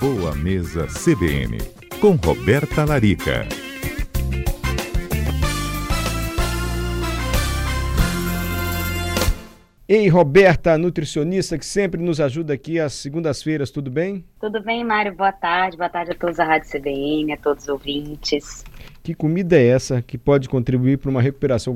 Boa Mesa CBN, com Roberta Larica. Ei, Roberta, nutricionista que sempre nos ajuda aqui às segundas-feiras, tudo bem? Tudo bem, Mário. Boa tarde. Boa tarde a todos da Rádio CBN, a todos os ouvintes. Que comida é essa que pode contribuir para uma recuperação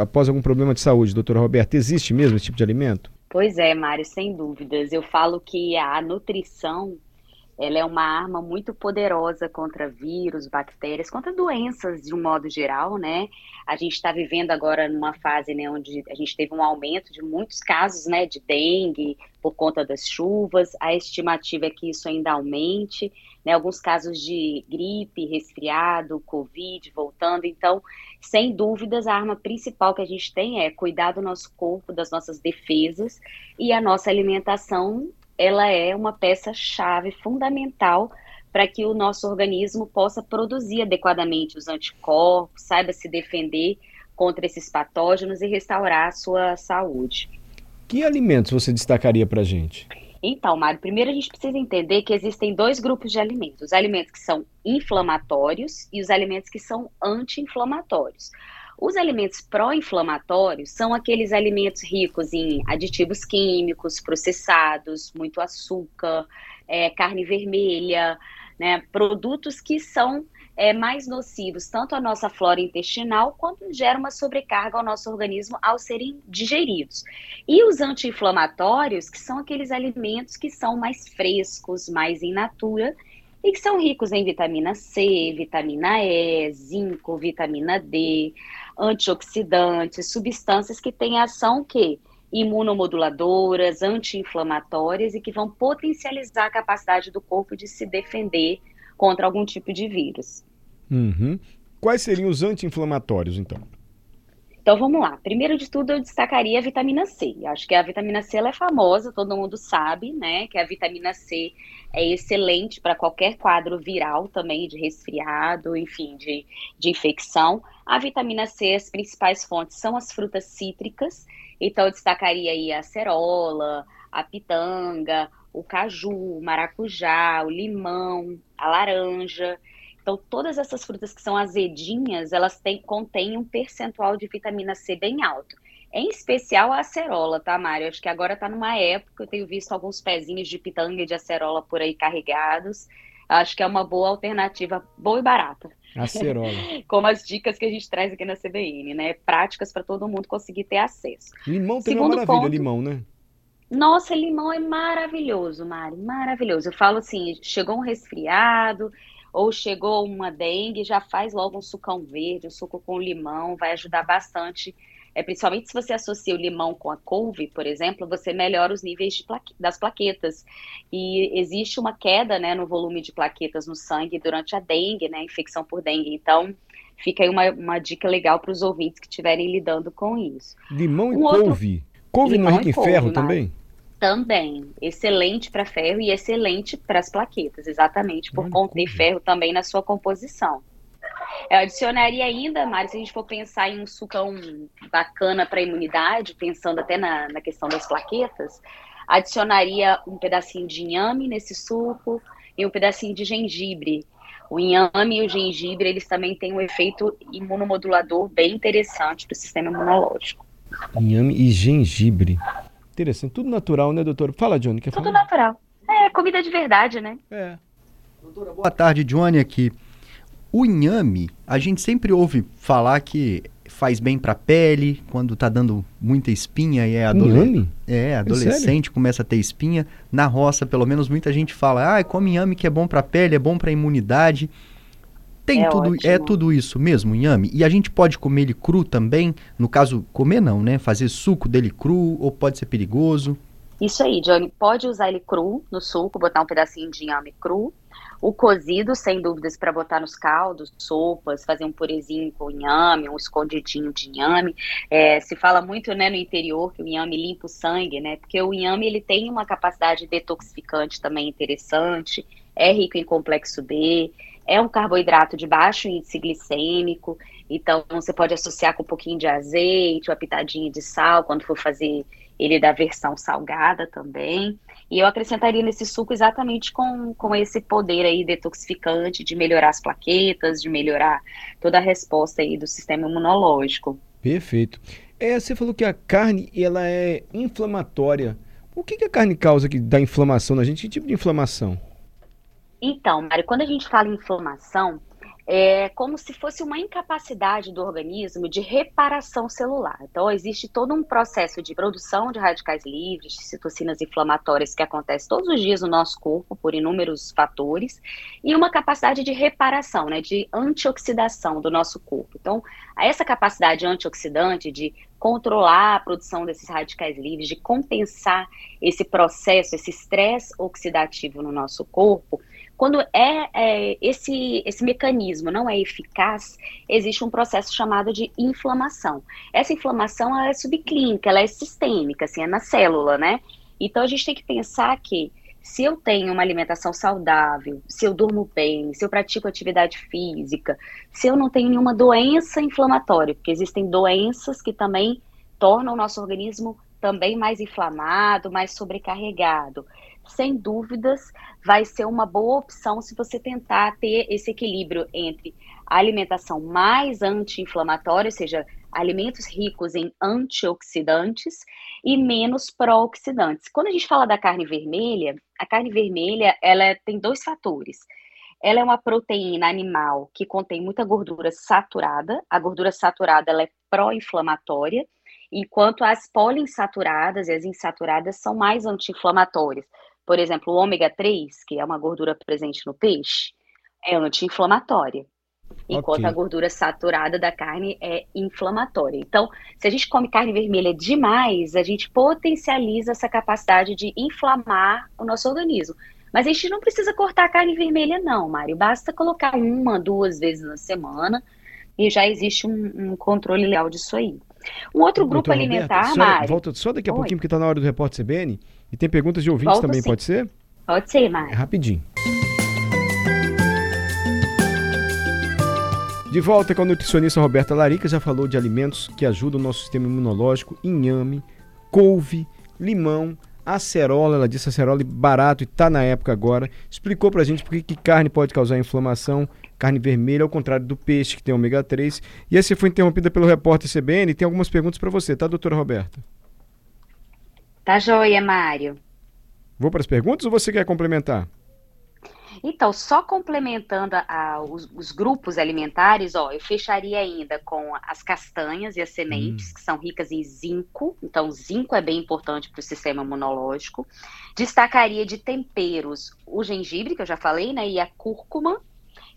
após algum problema de saúde, doutora Roberta? Existe mesmo esse tipo de alimento? Pois é, Mário, sem dúvidas. Eu falo que a nutrição ela é uma arma muito poderosa contra vírus, bactérias, contra doenças de um modo geral, né? A gente está vivendo agora numa fase né, onde a gente teve um aumento de muitos casos né, de dengue por conta das chuvas. A estimativa é que isso ainda aumente, né? Alguns casos de gripe, resfriado, Covid voltando. Então, sem dúvidas, a arma principal que a gente tem é cuidar do nosso corpo, das nossas defesas e a nossa alimentação ela é uma peça-chave fundamental para que o nosso organismo possa produzir adequadamente os anticorpos, saiba se defender contra esses patógenos e restaurar a sua saúde. Que alimentos você destacaria para a gente? Então, Mário, primeiro a gente precisa entender que existem dois grupos de alimentos: os alimentos que são inflamatórios e os alimentos que são anti-inflamatórios. Os alimentos pró-inflamatórios são aqueles alimentos ricos em aditivos químicos, processados, muito açúcar, é, carne vermelha, né, produtos que são é, mais nocivos tanto à nossa flora intestinal quanto geram uma sobrecarga ao nosso organismo ao serem digeridos. E os anti-inflamatórios, que são aqueles alimentos que são mais frescos, mais in natura e que são ricos em vitamina C, vitamina E, zinco, vitamina D, antioxidantes, substâncias que têm ação que imunomoduladoras, anti-inflamatórias e que vão potencializar a capacidade do corpo de se defender contra algum tipo de vírus. Uhum. Quais seriam os anti-inflamatórios, então? Então vamos lá. Primeiro de tudo, eu destacaria a vitamina C. Acho que a vitamina C ela é famosa, todo mundo sabe, né? Que a vitamina C é excelente para qualquer quadro viral também, de resfriado, enfim, de, de infecção. A vitamina C, as principais fontes são as frutas cítricas. Então, eu destacaria aí a acerola, a pitanga, o caju, o maracujá, o limão, a laranja. Então, todas essas frutas que são azedinhas, elas têm, contêm um percentual de vitamina C bem alto. Em especial a acerola, tá, Mário? Acho que agora tá numa época, eu tenho visto alguns pezinhos de pitanga e de acerola por aí carregados. Acho que é uma boa alternativa, boa e barata. Acerola. Como as dicas que a gente traz aqui na CBN, né? Práticas para todo mundo conseguir ter acesso. Limão também é uma maravilha, ponto, limão, né? Nossa, limão é maravilhoso, Mari, maravilhoso. Eu falo assim, chegou um resfriado, ou chegou uma dengue, já faz logo um sucão verde, um suco com limão, vai ajudar bastante. É, principalmente se você associa o limão com a couve, por exemplo, você melhora os níveis plaque das plaquetas. E existe uma queda né, no volume de plaquetas no sangue durante a dengue, né, infecção por dengue. Então, fica aí uma, uma dica legal para os ouvintes que estiverem lidando com isso. Limão um e couve? Outro... Couve não é rico em ferro também? Também, excelente para ferro e excelente para as plaquetas, exatamente por conter ferro também na sua composição. Eu adicionaria ainda, Mari, se a gente for pensar em um sucão bacana para a imunidade, pensando até na, na questão das plaquetas, adicionaria um pedacinho de inhame nesse suco e um pedacinho de gengibre. O inhame e o gengibre, eles também têm um efeito imunomodulador bem interessante para o sistema imunológico. Inhame e gengibre. Interessante. Tudo natural, né, doutor? Fala, Johnny. Quer Tudo falar? natural. É, comida de verdade, né? É. Doutora, boa tarde, Johnny aqui. O inhame, a gente sempre ouve falar que faz bem para a pele, quando tá dando muita espinha e é adolescente. É, adolescente é começa a ter espinha. Na roça, pelo menos, muita gente fala: "Ah, come inhame que é bom para a pele, é bom para a imunidade". Tem é tudo, ótimo. é tudo isso mesmo, inhame? E a gente pode comer ele cru também? No caso, comer não, né? Fazer suco dele cru ou pode ser perigoso? Isso aí, Johnny. Pode usar ele cru no suco, botar um pedacinho de inhame cru. O cozido, sem dúvidas, para botar nos caldos, sopas, fazer um purezinho com inhame, um escondidinho de inhame. É, se fala muito né, no interior que o inhame limpa o sangue, né? Porque o inhame ele tem uma capacidade detoxificante também interessante, é rico em complexo B, é um carboidrato de baixo índice glicêmico, então você pode associar com um pouquinho de azeite, uma pitadinha de sal quando for fazer ele da versão salgada também. E eu acrescentaria nesse suco exatamente com, com esse poder aí detoxificante de melhorar as plaquetas, de melhorar toda a resposta aí do sistema imunológico. Perfeito. É, você falou que a carne ela é inflamatória. O que, que a carne causa que dá inflamação na gente? Que tipo de inflamação? Então, Mário, quando a gente fala em inflamação, é como se fosse uma incapacidade do organismo de reparação celular. Então, existe todo um processo de produção de radicais livres, de citocinas inflamatórias que acontece todos os dias no nosso corpo por inúmeros fatores, e uma capacidade de reparação, né, de antioxidação do nosso corpo. Então, essa capacidade antioxidante de controlar a produção desses radicais livres, de compensar esse processo, esse estresse oxidativo no nosso corpo, quando é, é, esse, esse mecanismo não é eficaz, existe um processo chamado de inflamação. Essa inflamação é subclínica, ela é sistêmica, assim, é na célula, né? Então a gente tem que pensar que se eu tenho uma alimentação saudável, se eu durmo bem, se eu pratico atividade física, se eu não tenho nenhuma doença inflamatória, porque existem doenças que também tornam o nosso organismo também mais inflamado, mais sobrecarregado sem dúvidas, vai ser uma boa opção se você tentar ter esse equilíbrio entre a alimentação mais anti-inflamatória, ou seja, alimentos ricos em antioxidantes e menos pró-oxidantes. Quando a gente fala da carne vermelha, a carne vermelha ela tem dois fatores. Ela é uma proteína animal que contém muita gordura saturada. A gordura saturada ela é pró-inflamatória, enquanto as poliinsaturadas e as insaturadas são mais anti-inflamatórias. Por exemplo, o ômega 3, que é uma gordura presente no peixe, é anti-inflamatória. Enquanto okay. a gordura saturada da carne é inflamatória. Então, se a gente come carne vermelha demais, a gente potencializa essa capacidade de inflamar o nosso organismo. Mas a gente não precisa cortar a carne vermelha, não, Mário. Basta colocar uma, duas vezes na semana e já existe um, um controle legal disso aí. Um outro grupo alimentar, Roberto, Mário. Volta só daqui a Oi. pouquinho, porque está na hora do repórter CBN. E tem perguntas de ouvintes Volto também, sim. pode ser? Pode ser, Mário. É rapidinho. De volta com a nutricionista Roberta Larica, já falou de alimentos que ajudam o nosso sistema imunológico, inhame, couve, limão, acerola, ela disse acerola barato e está na época agora. Explicou pra gente por que carne pode causar inflamação, carne vermelha, ao contrário do peixe que tem ômega 3. E essa foi interrompida pelo repórter CBN, tem algumas perguntas para você, tá, doutora Roberta? Tá joia, Mário. Vou para as perguntas ou você quer complementar? Então, só complementando a, os, os, grupos alimentares, ó, eu fecharia ainda com as castanhas e as sementes, hum. que são ricas em zinco. Então, zinco é bem importante para o sistema imunológico. Destacaria de temperos o gengibre, que eu já falei, né? E a cúrcuma,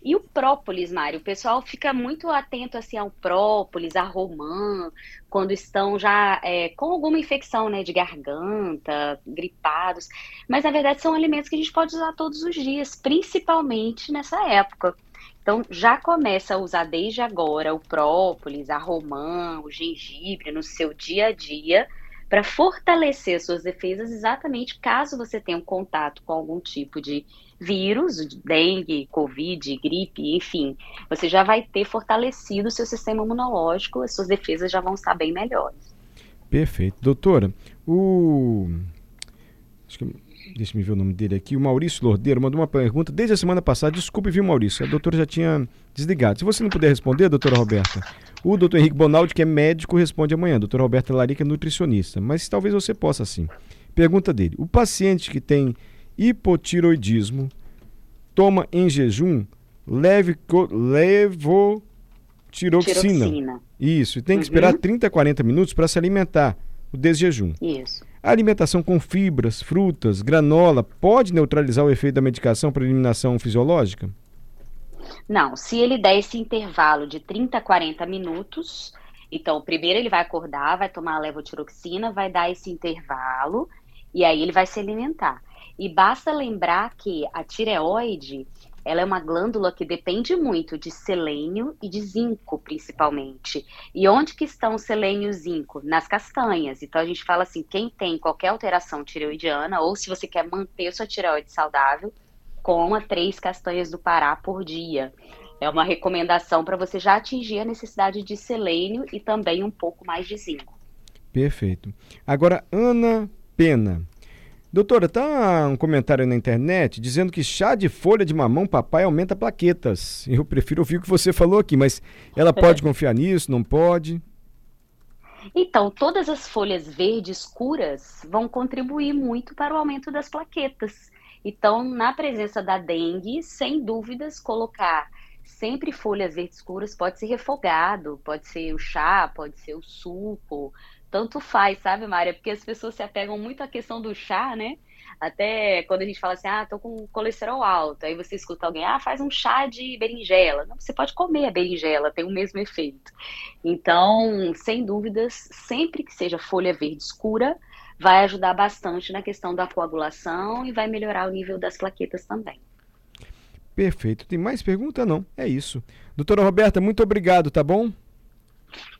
e o própolis, Mário, o pessoal fica muito atento assim ao própolis, a romã, quando estão já é, com alguma infecção, né, de garganta, gripados. Mas na verdade são alimentos que a gente pode usar todos os dias, principalmente nessa época. Então já começa a usar desde agora o própolis, a romã, o gengibre no seu dia a dia para fortalecer suas defesas, exatamente caso você tenha um contato com algum tipo de vírus, dengue, covid, gripe, enfim, você já vai ter fortalecido o seu sistema imunológico, as suas defesas já vão estar bem melhores. Perfeito. Doutora, o. Acho que deixa eu ver o nome dele aqui, o Maurício Lordeiro mandou uma pergunta desde a semana passada. Desculpe, viu, Maurício? A doutora já tinha desligado. Se você não puder responder, doutora Roberta, o doutor Henrique Bonaldi, que é médico, responde amanhã. Doutora Roberta Larica é nutricionista. Mas talvez você possa sim. Pergunta dele: o paciente que tem hipotiroidismo toma em jejum levotiroxina. Isso, e tem que esperar 30 uhum. a 40 minutos para se alimentar, o desjejum. Isso. A alimentação com fibras, frutas, granola pode neutralizar o efeito da medicação para eliminação fisiológica? Não, se ele der esse intervalo de 30 a 40 minutos, então primeiro ele vai acordar, vai tomar a levotiroxina, vai dar esse intervalo e aí ele vai se alimentar. E basta lembrar que a tireoide, ela é uma glândula que depende muito de selênio e de zinco, principalmente. E onde que estão selênio e zinco? Nas castanhas. Então a gente fala assim, quem tem qualquer alteração tireoidiana, ou se você quer manter sua tireoide saudável, coma três castanhas do Pará por dia. É uma recomendação para você já atingir a necessidade de selênio e também um pouco mais de zinco. Perfeito. Agora, Ana Pena. Doutora, tá um comentário na internet dizendo que chá de folha de mamão papai aumenta plaquetas. Eu prefiro ouvir o que você falou aqui, mas ela pode confiar nisso, não pode? Então, todas as folhas verdes escuras vão contribuir muito para o aumento das plaquetas. Então, na presença da dengue, sem dúvidas, colocar sempre folhas verdes escuras pode ser refogado, pode ser o chá, pode ser o suco, tanto faz, sabe, Mária? Porque as pessoas se apegam muito à questão do chá, né? Até quando a gente fala assim, ah, tô com colesterol alto, aí você escuta alguém, ah, faz um chá de berinjela. Não, você pode comer a berinjela, tem o mesmo efeito. Então, sem dúvidas, sempre que seja folha verde escura, vai ajudar bastante na questão da coagulação e vai melhorar o nível das plaquetas também. Perfeito. Tem mais pergunta? Não. É isso. Doutora Roberta, muito obrigado, tá bom?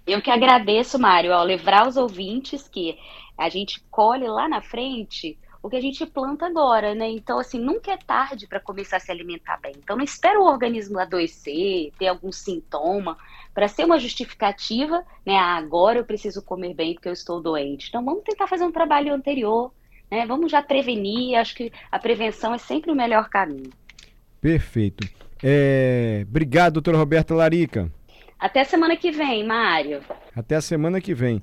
Eu que agradeço, Mário, ao lembrar os ouvintes que a gente colhe lá na frente o que a gente planta agora, né? Então, assim, nunca é tarde para começar a se alimentar bem. Então, não espera o organismo adoecer, ter algum sintoma, para ser uma justificativa, né? Ah, agora eu preciso comer bem porque eu estou doente. Então, vamos tentar fazer um trabalho anterior, né? Vamos já prevenir. Acho que a prevenção é sempre o melhor caminho. Perfeito. É... Obrigado, doutora Roberta Larica. Até semana que vem, Mário. Até a semana que vem.